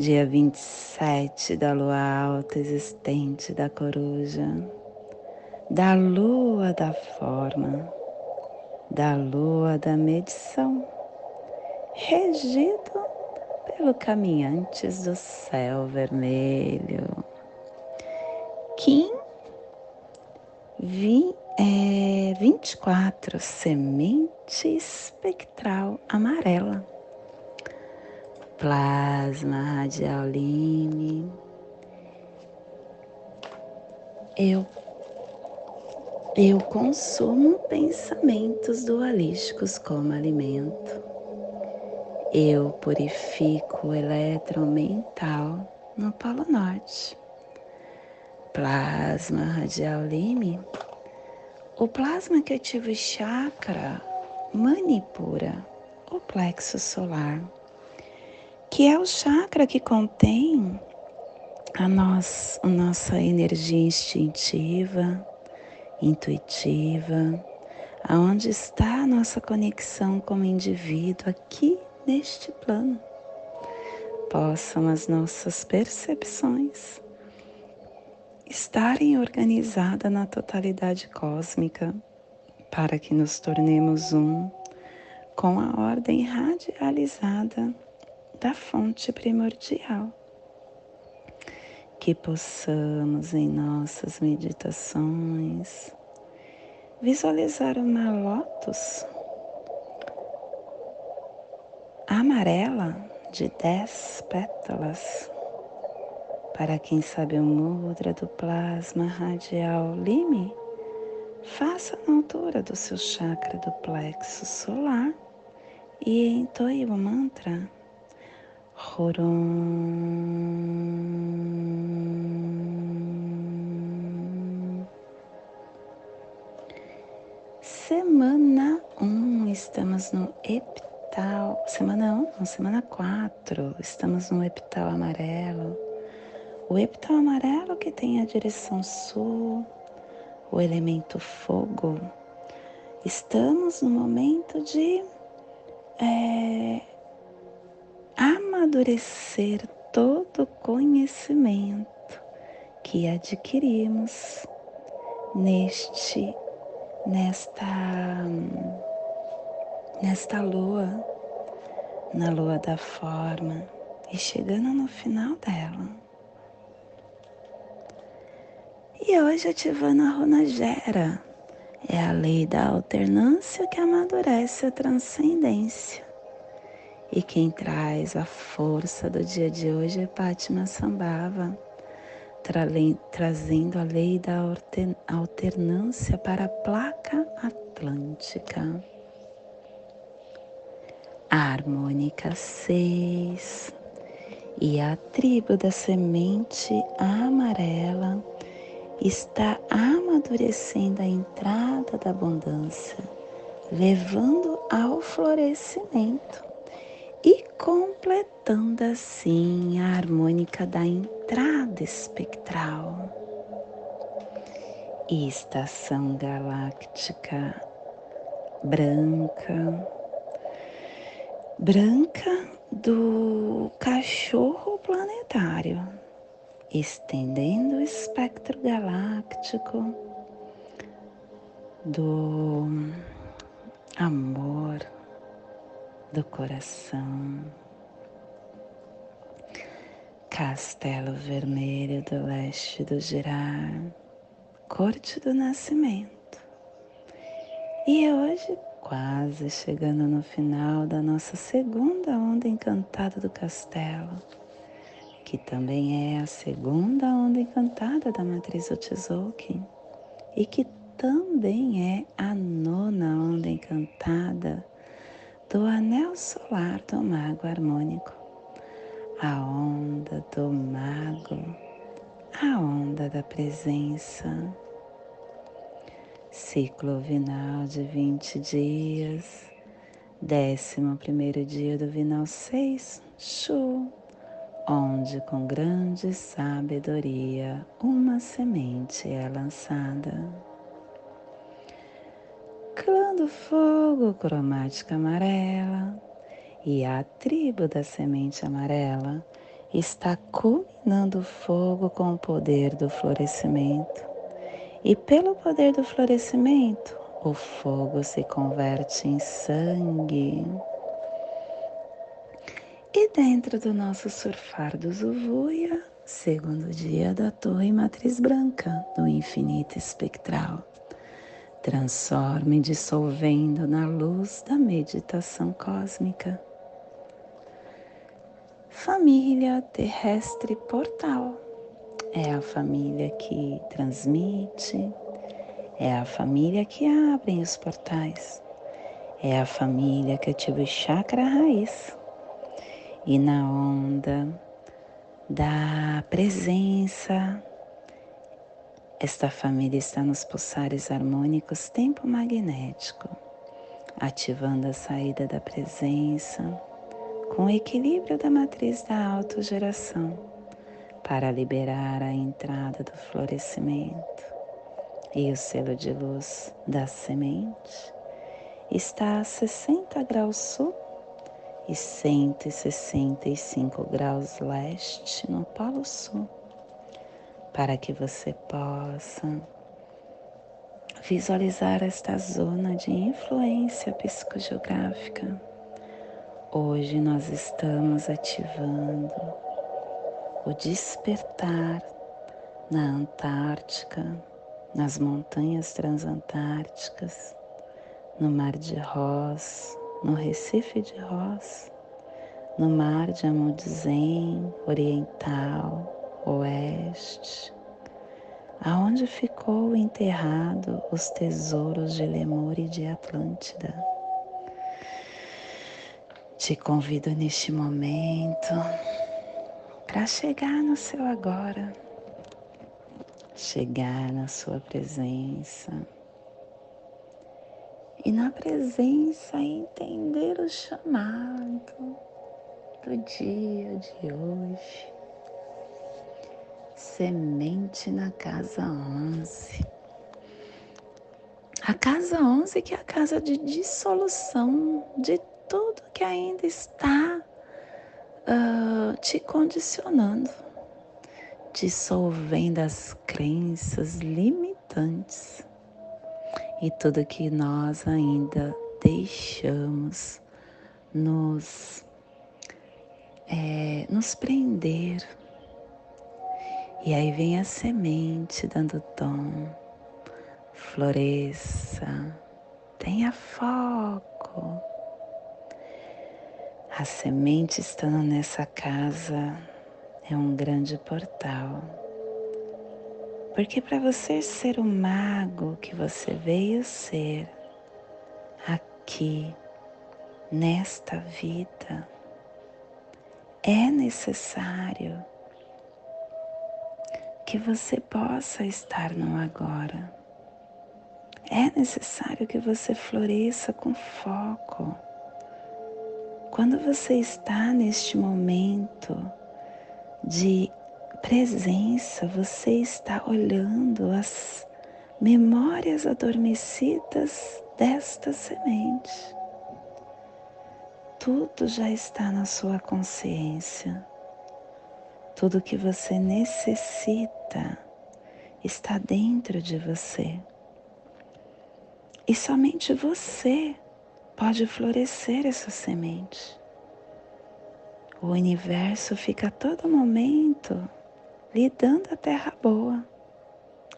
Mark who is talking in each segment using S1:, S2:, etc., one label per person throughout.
S1: dia 27 da lua alta existente da coruja, da lua da forma, da lua da medição, regido pelo caminhantes do céu vermelho. Kim vi, é, 24, semente espectral amarela plasma radial Lime. Eu eu consumo pensamentos dualísticos como alimento. Eu purifico o elétron mental no Polo Norte. Plasma radial Lime. O plasma que ativa o chakra manipura o plexo solar que é o chakra que contém a, nós, a nossa energia instintiva, intuitiva, aonde está a nossa conexão como indivíduo aqui neste plano. Possam as nossas percepções estarem organizadas na totalidade cósmica para que nos tornemos um com a ordem radializada da fonte primordial. Que possamos em nossas meditações visualizar uma lótus amarela de dez pétalas. Para quem sabe o mudra do plasma radial lime, faça na altura do seu chakra do plexo solar e entoie o mantra Rorom. Semana 1, um, estamos no epital. Semana 1, um, semana 4, estamos no epital amarelo. O epital amarelo que tem a direção sul, o elemento fogo. Estamos no momento de é, amadurecer todo o conhecimento que adquirimos neste nesta nesta lua, na lua da forma e chegando no final dela. E hoje ativando a runa Gera, é a lei da alternância que amadurece a transcendência. E quem traz a força do dia de hoje é Pátima Sambhava, tra trazendo a lei da alternância para a placa atlântica. A harmônica 6 e a tribo da semente amarela está amadurecendo a entrada da abundância, levando ao florescimento e completando assim a harmônica da entrada espectral. Estação galáctica branca, branca do cachorro planetário, estendendo o espectro galáctico do amor do coração. Castelo Vermelho do Leste do Girar, Corte do Nascimento. E hoje, quase chegando no final da nossa segunda onda encantada do castelo, que também é a segunda onda encantada da matriz Otizoki e que também é a nona onda encantada do anel solar do mago harmônico, a onda do mago, a onda da presença. Ciclo vinal de 20 dias, décimo primeiro dia do vinal 6, Shu, onde com grande sabedoria uma semente é lançada. Clã fogo, cromática amarela, e a tribo da semente amarela está culminando fogo com o poder do florescimento. E pelo poder do florescimento, o fogo se converte em sangue. E dentro do nosso surfar do Zuvuia, segundo dia da torre matriz branca do infinito espectral, transforme dissolvendo na luz da meditação cósmica. Família terrestre portal é a família que transmite, é a família que abre os portais, é a família que ativa o chakra raiz e na onda da presença. Esta família está nos pulsares harmônicos tempo magnético, ativando a saída da presença com o equilíbrio da matriz da autogeração para liberar a entrada do florescimento. E o selo de luz da semente está a 60 graus sul e 165 graus leste no Polo Sul, para que você possa visualizar esta zona de influência psicogeográfica. Hoje nós estamos ativando o despertar na Antártica, nas montanhas transantárticas, no Mar de Ross, no Recife de Ross, no mar de Amundzem Oriental, Oeste, aonde ficou enterrado os tesouros de Lemur e de Atlântida. Te convido neste momento para chegar no seu agora, chegar na sua presença e na presença entender o chamado do dia de hoje. Semente na casa 11. A casa 11 que é a casa de dissolução de tudo que ainda está uh, te condicionando, dissolvendo as crenças limitantes e tudo que nós ainda deixamos nos, é, nos prender. E aí vem a semente dando tom, floresça, tenha foco. A semente estando nessa casa é um grande portal. Porque para você ser o mago que você veio ser aqui, nesta vida, é necessário que você possa estar no agora. É necessário que você floresça com foco. Quando você está neste momento de presença, você está olhando as memórias adormecidas desta semente. Tudo já está na sua consciência. Tudo que você necessita está dentro de você. E somente você pode florescer essa semente. O universo fica a todo momento lhe dando a terra boa,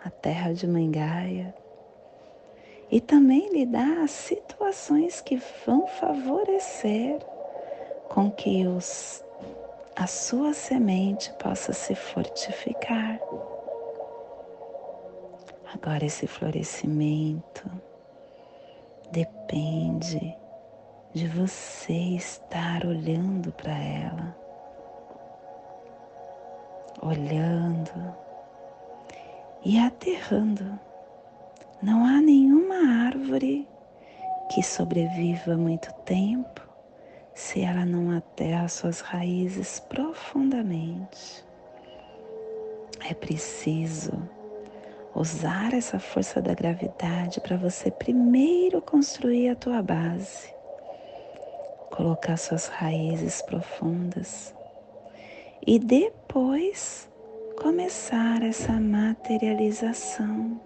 S1: a terra de Mangaia, e também lhe dá as situações que vão favorecer com que os, a sua semente possa se fortificar. Agora, esse florescimento depende de você estar olhando para ela olhando e aterrando. Não há nenhuma árvore que sobreviva muito tempo se ela não aterra suas raízes profundamente. É preciso usar essa força da gravidade para você primeiro construir a tua base, colocar suas raízes profundas e depois começar essa materialização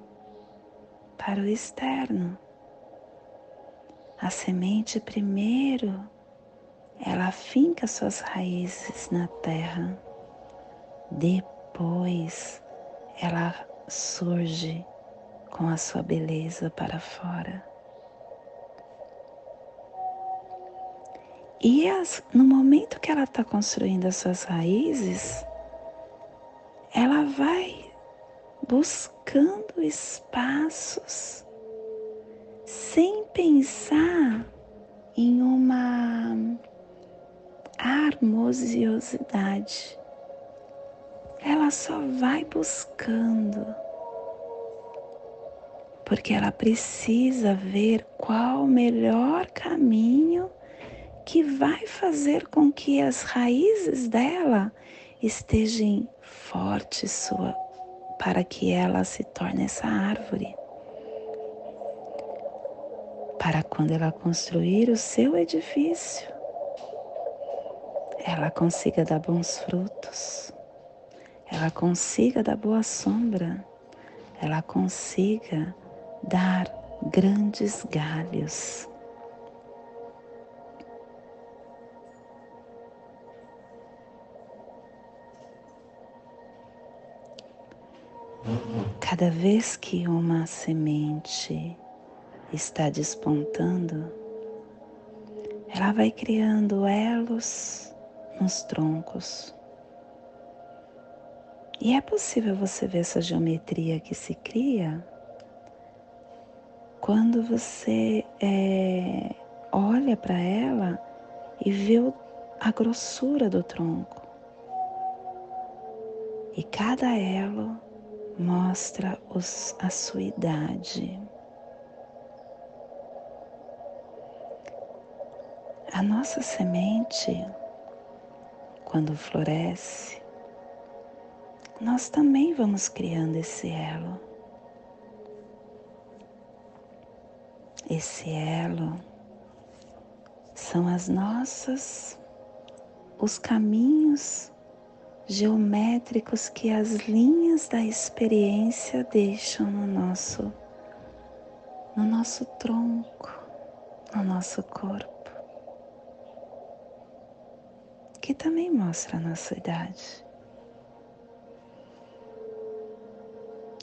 S1: para o externo. A semente primeiro ela finca suas raízes na terra, depois ela surge com a sua beleza para fora. E as, no momento que ela está construindo as suas raízes, ela vai buscando espaços sem pensar em uma harmoniosidade. Ela só vai buscando, porque ela precisa ver qual o melhor caminho que vai fazer com que as raízes dela estejam fortes sua, para que ela se torne essa árvore. Para quando ela construir o seu edifício, ela consiga dar bons frutos, ela consiga dar boa sombra, ela consiga dar grandes galhos. Cada vez que uma semente está despontando, ela vai criando elos nos troncos. E é possível você ver essa geometria que se cria quando você é, olha para ela e vê a grossura do tronco. E cada elo mostra os, a sua idade. A nossa semente quando floresce, nós também vamos criando esse elo. Esse elo são as nossas, os caminhos geométricos que as linhas da experiência deixam no nosso, no nosso tronco, no nosso corpo. Que também mostra a nossa idade.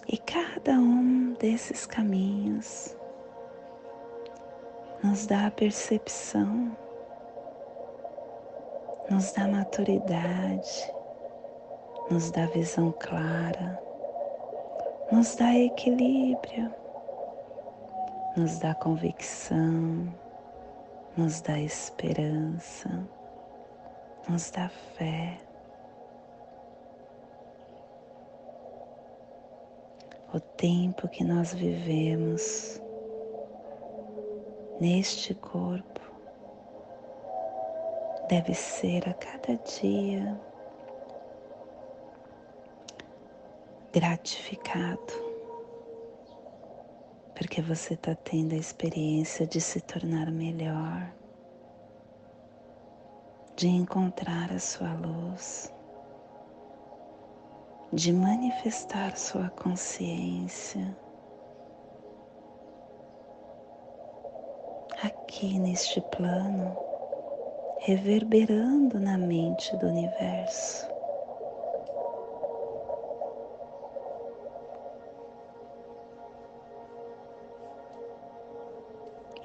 S1: E cada um desses caminhos nos dá a percepção, nos dá maturidade, nos dá visão clara, nos dá equilíbrio, nos dá convicção, nos dá esperança nos dá fé. O tempo que nós vivemos neste corpo deve ser a cada dia gratificado, porque você está tendo a experiência de se tornar melhor de encontrar a sua luz, de manifestar sua consciência aqui neste plano, reverberando na mente do universo.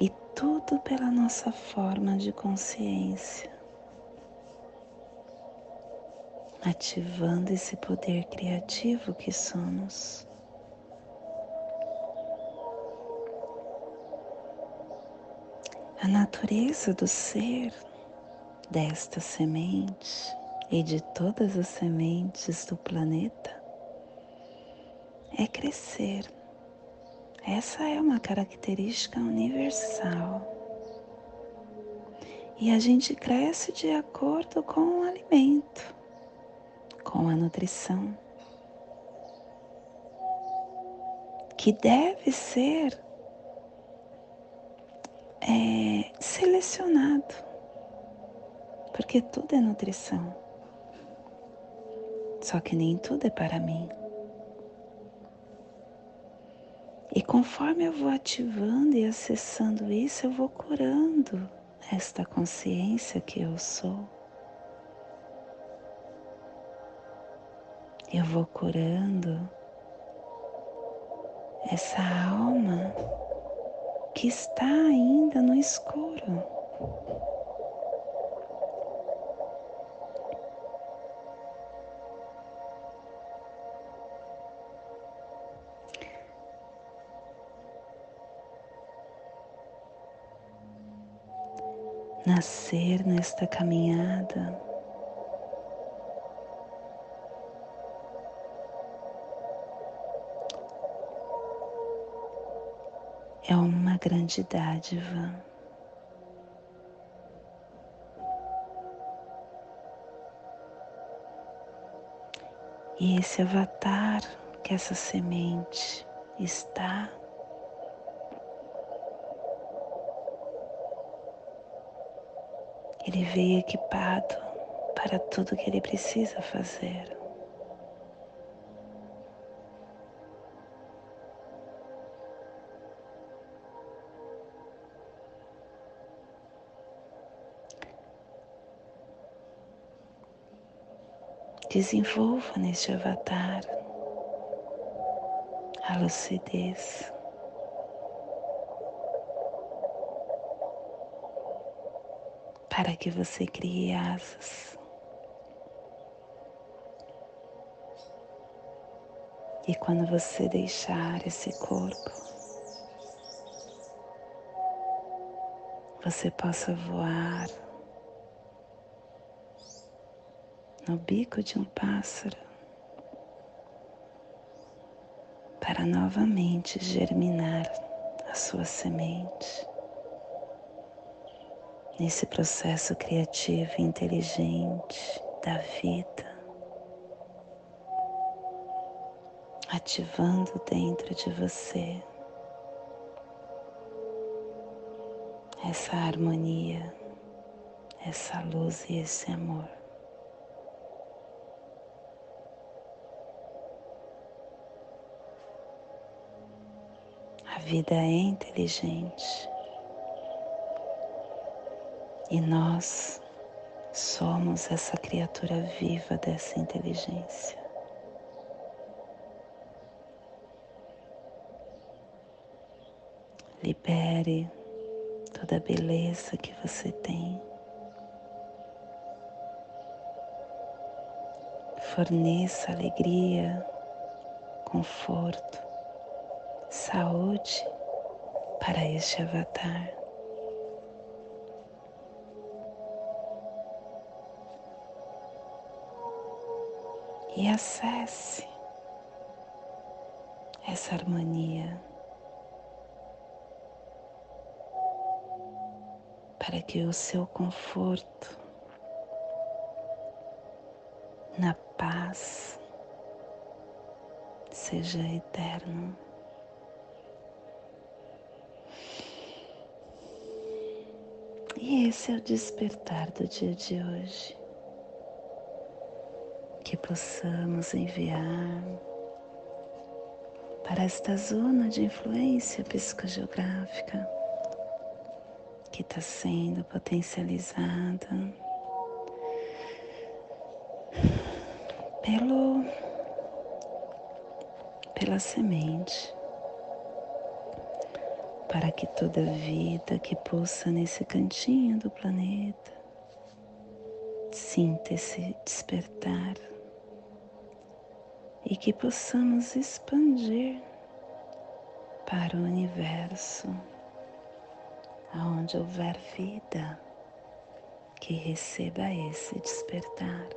S1: E tudo pela nossa forma de consciência. Ativando esse poder criativo que somos. A natureza do ser desta semente e de todas as sementes do planeta é crescer. Essa é uma característica universal. E a gente cresce de acordo com o alimento, com a nutrição, que deve ser é, selecionado, porque tudo é nutrição. Só que nem tudo é para mim. E conforme eu vou ativando e acessando isso, eu vou curando esta consciência que eu sou. Eu vou curando essa alma que está ainda no escuro. nascer nesta caminhada. Grande dádiva. E esse avatar que essa semente está Ele veio equipado para tudo que ele precisa fazer. Desenvolva neste avatar a lucidez. para que você crie asas. E quando você deixar esse corpo, você possa voar no bico de um pássaro para novamente germinar a sua semente nesse processo criativo e inteligente da vida, ativando dentro de você essa harmonia, essa luz e esse amor. Vida é inteligente. E nós somos essa criatura viva dessa inteligência. Libere toda a beleza que você tem. Forneça alegria, conforto, saúde para este avatar. e acesse essa harmonia para que o seu conforto na paz seja eterno. E esse é o despertar do dia de hoje. Que possamos enviar para esta zona de influência psicogeográfica que está sendo potencializada pelo pela semente para que toda vida que pulsa nesse cantinho do planeta sinta esse despertar e que possamos expandir para o universo, aonde houver vida que receba esse despertar.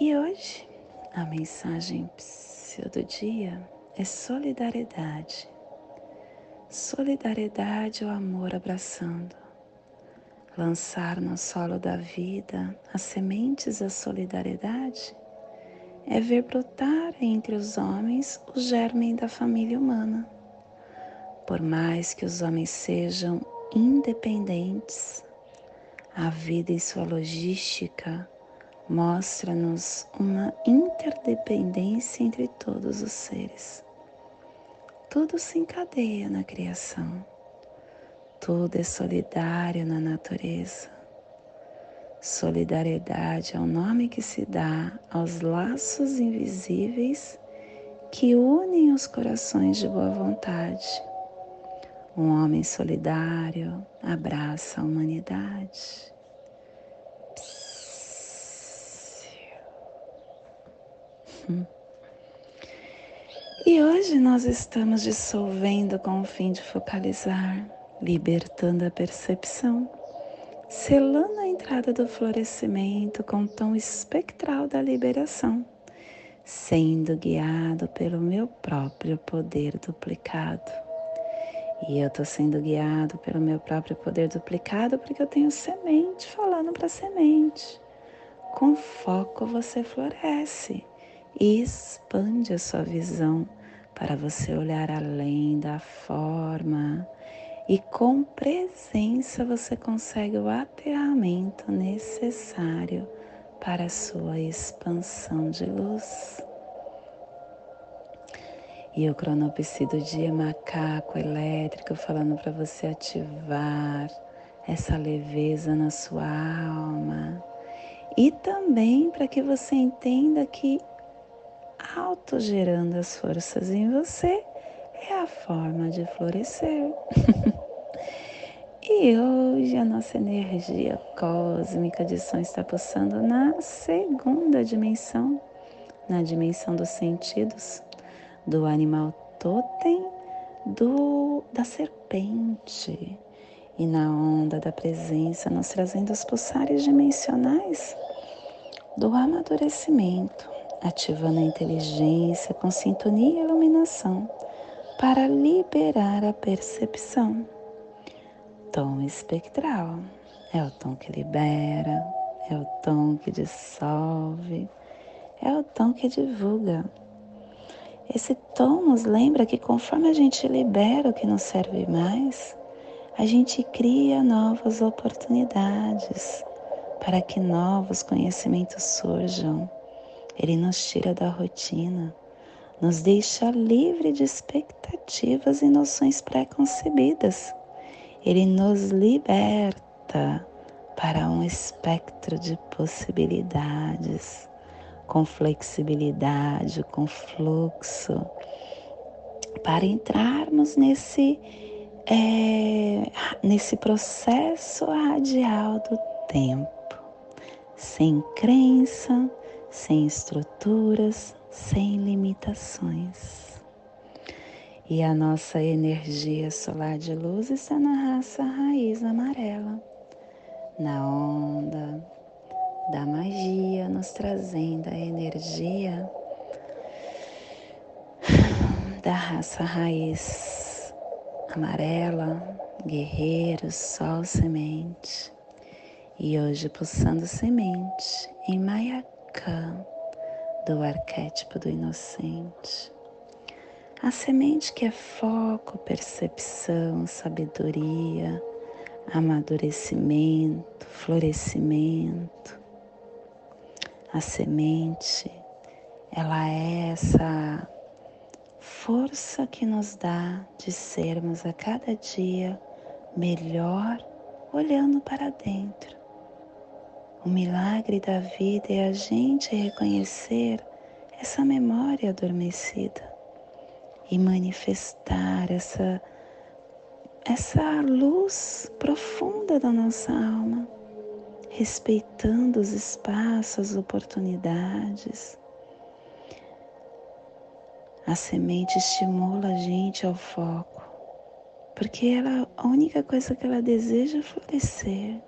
S1: E hoje a mensagem do dia é solidariedade. Solidariedade é o amor abraçando. Lançar no solo da vida as sementes da solidariedade é ver brotar entre os homens o germe da família humana. Por mais que os homens sejam independentes, a vida e sua logística mostra-nos uma interdependência entre todos os seres. Tudo se encadeia na criação, tudo é solidário na natureza. Solidariedade é o nome que se dá aos laços invisíveis que unem os corações de boa vontade. Um homem solidário abraça a humanidade. E hoje nós estamos dissolvendo com o fim de focalizar, libertando a percepção, selando a entrada do florescimento com o tom espectral da liberação, sendo guiado pelo meu próprio poder duplicado. E eu estou sendo guiado pelo meu próprio poder duplicado porque eu tenho semente falando para semente. Com foco você floresce e expande a sua visão para você olhar além da forma e com presença você consegue o aterramento necessário para a sua expansão de luz. E o cronopsi do dia macaco elétrico falando para você ativar essa leveza na sua alma. E também para que você entenda que autogerando as forças em você é a forma de florescer. e hoje a nossa energia cósmica de som está pulsando na segunda dimensão, na dimensão dos sentidos, do animal totem, do, da serpente. E na onda da presença, nós trazendo os pulsares dimensionais do amadurecimento, ativando a inteligência com sintonia e iluminação para liberar a percepção. Tom espectral é o tom que libera, é o tom que dissolve, é o tom que divulga. Esse tom nos lembra que conforme a gente libera o que não serve mais, a gente cria novas oportunidades para que novos conhecimentos surjam ele nos tira da rotina, nos deixa livre de expectativas e noções pré-concebidas. Ele nos liberta para um espectro de possibilidades, com flexibilidade, com fluxo, para entrarmos nesse, é, nesse processo radial do tempo, sem crença, sem estruturas, sem limitações. E a nossa energia solar de luz está na raça raiz amarela, na onda da magia, nos trazendo a energia da raça raiz amarela, guerreiro, sol, semente. E hoje pulsando semente em Maia do arquétipo do inocente. A semente que é foco, percepção, sabedoria, amadurecimento, florescimento. A semente, ela é essa força que nos dá de sermos a cada dia melhor olhando para dentro o milagre da vida é a gente reconhecer essa memória adormecida e manifestar essa essa luz profunda da nossa alma, respeitando os espaços, as oportunidades. A semente estimula a gente ao foco, porque ela, a única coisa que ela deseja é florescer.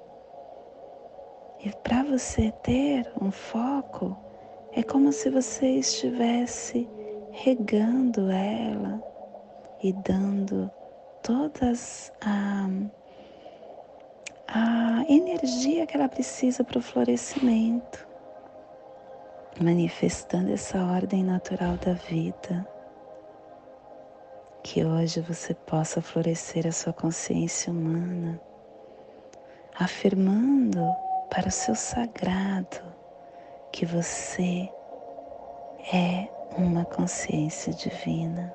S1: E para você ter um foco, É como se você estivesse regando ela e dando todas a, a energia que ela precisa para o florescimento, manifestando essa ordem natural da vida. Que hoje você possa florescer a sua consciência humana, afirmando para o seu sagrado que você é uma consciência divina.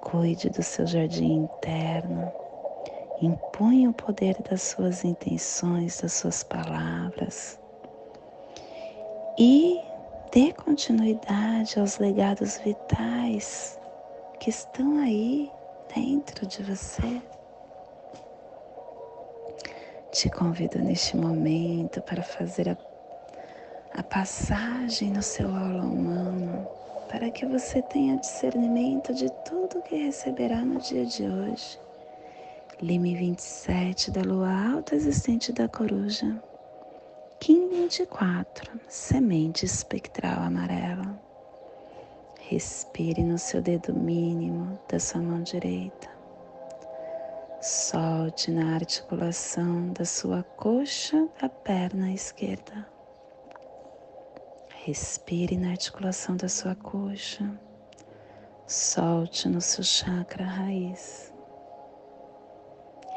S1: Cuide do seu jardim interno, impunha o poder das suas intenções, das suas palavras e dê continuidade aos legados vitais que estão aí dentro de você. Te convido neste momento para fazer a, a passagem no seu aula humano, para que você tenha discernimento de tudo que receberá no dia de hoje. Lime 27 da lua alta existente da coruja. Kim 24, semente espectral amarela. Respire no seu dedo mínimo da sua mão direita. Solte na articulação da sua coxa da perna esquerda. Respire na articulação da sua coxa. Solte no seu chakra raiz.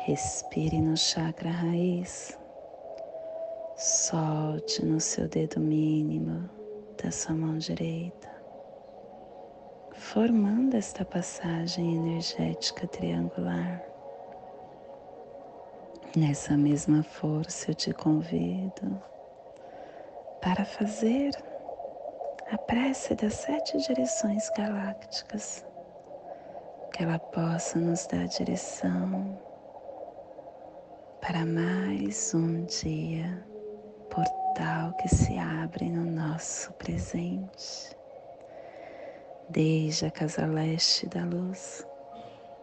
S1: Respire no chakra raiz. Solte no seu dedo mínimo da sua mão direita, formando esta passagem energética triangular. Nessa mesma força eu te convido para fazer a prece das sete direções galácticas, que ela possa nos dar direção para mais um dia, portal que se abre no nosso presente, desde a casa leste da luz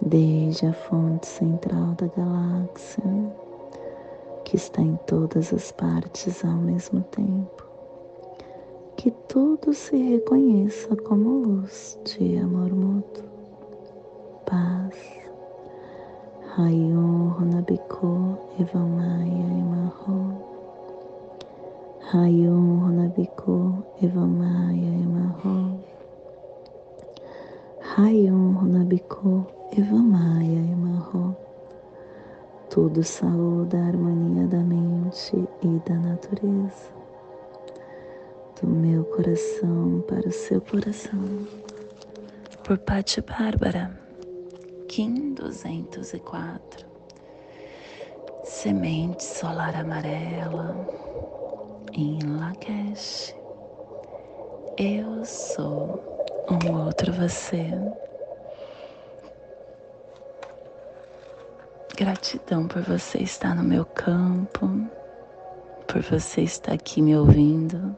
S1: desde a fonte central da galáxia, que está em todas as partes ao mesmo tempo. Que tudo se reconheça como luz de amor mútuo, paz. Rayon Runabiko Evamaya Emarro. Rayon Runabiko Evamaya Emarro. Rayon Runabiko Evamaya Emarro. Tudo saúde a harmonia da mente e da natureza. Do meu coração para o seu coração. Por Patti Bárbara, Kim 204. Semente solar amarela em Lakesh. Eu sou um outro você. Gratidão por você estar no meu campo, por você estar aqui me ouvindo.